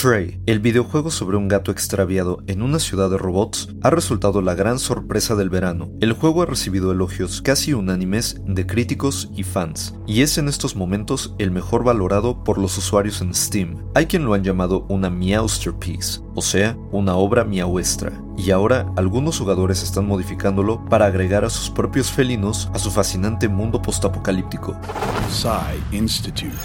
Stray, el videojuego sobre un gato extraviado en una ciudad de robots, ha resultado la gran sorpresa del verano. El juego ha recibido elogios casi unánimes de críticos y fans, y es en estos momentos el mejor valorado por los usuarios en Steam. Hay quien lo han llamado una Meowsterpiece, o sea, una obra miauestra, y ahora algunos jugadores están modificándolo para agregar a sus propios felinos a su fascinante mundo postapocalíptico. Institute.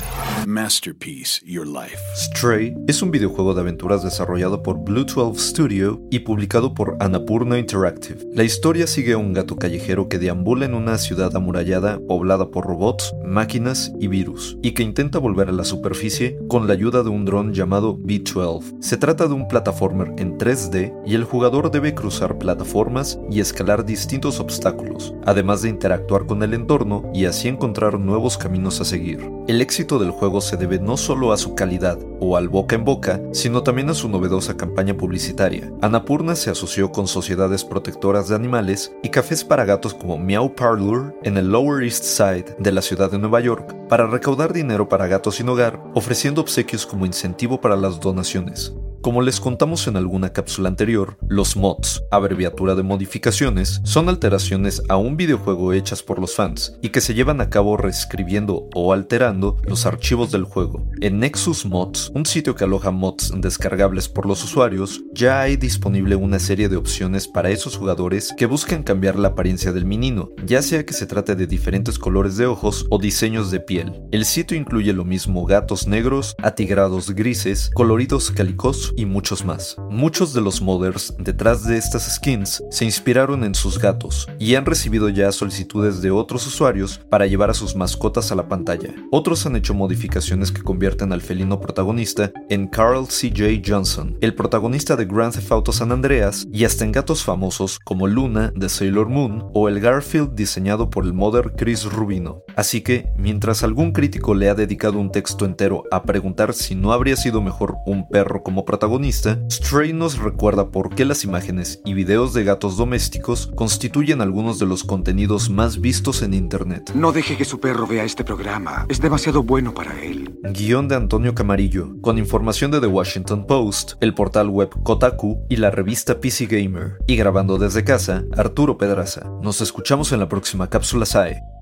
Masterpiece Your Life. Stray es un videojuego de aventuras desarrollado por Blue 12 Studio y publicado por Annapurna Interactive. La historia sigue a un gato callejero que deambula en una ciudad amurallada poblada por robots, máquinas y virus, y que intenta volver a la superficie con la ayuda de un dron llamado B-12. Se trata de un plataformer en 3D y el jugador debe cruzar plataformas y escalar distintos obstáculos, además de interactuar con el entorno y así encontrar nuevos caminos a seguir. El éxito del juego se debe no solo a su calidad o al boca en boca, sino también a su novedosa campaña publicitaria. Anapurna se asoció con sociedades protectoras de animales y cafés para gatos como Meow Parlor en el Lower East Side de la ciudad de Nueva York para recaudar dinero para gatos sin hogar, ofreciendo obsequios como incentivo para las donaciones. Como les contamos en alguna cápsula anterior, los mods, abreviatura de modificaciones, son alteraciones a un videojuego hechas por los fans y que se llevan a cabo reescribiendo o alterando los archivos del juego. En Nexus Mods, un sitio que aloja mods descargables por los usuarios, ya hay disponible una serie de opciones para esos jugadores que buscan cambiar la apariencia del menino, ya sea que se trate de diferentes colores de ojos o diseños de piel. El sitio incluye lo mismo gatos negros, atigrados grises, coloridos calicos y muchos más. Muchos de los modders detrás de estas skins se inspiraron en sus gatos y han recibido ya solicitudes de otros usuarios para llevar a sus mascotas a la pantalla. Otros han hecho modificaciones que convierten al felino protagonista en Carl C.J. Johnson, el protagonista de Grand Theft Auto San Andreas, y hasta en gatos famosos como Luna de Sailor Moon o el Garfield diseñado por el modder Chris Rubino. Así que, mientras algún crítico le ha dedicado un texto entero a preguntar si no habría sido mejor un perro como protagonista, Stray nos recuerda por qué las imágenes y videos de gatos domésticos constituyen algunos de los contenidos más vistos en Internet. No deje que su perro vea este programa, es demasiado bueno para él. Guión de Antonio Camarillo, con información de The Washington Post, el portal web Kotaku y la revista PC Gamer. Y grabando desde casa, Arturo Pedraza. Nos escuchamos en la próxima cápsula SAE.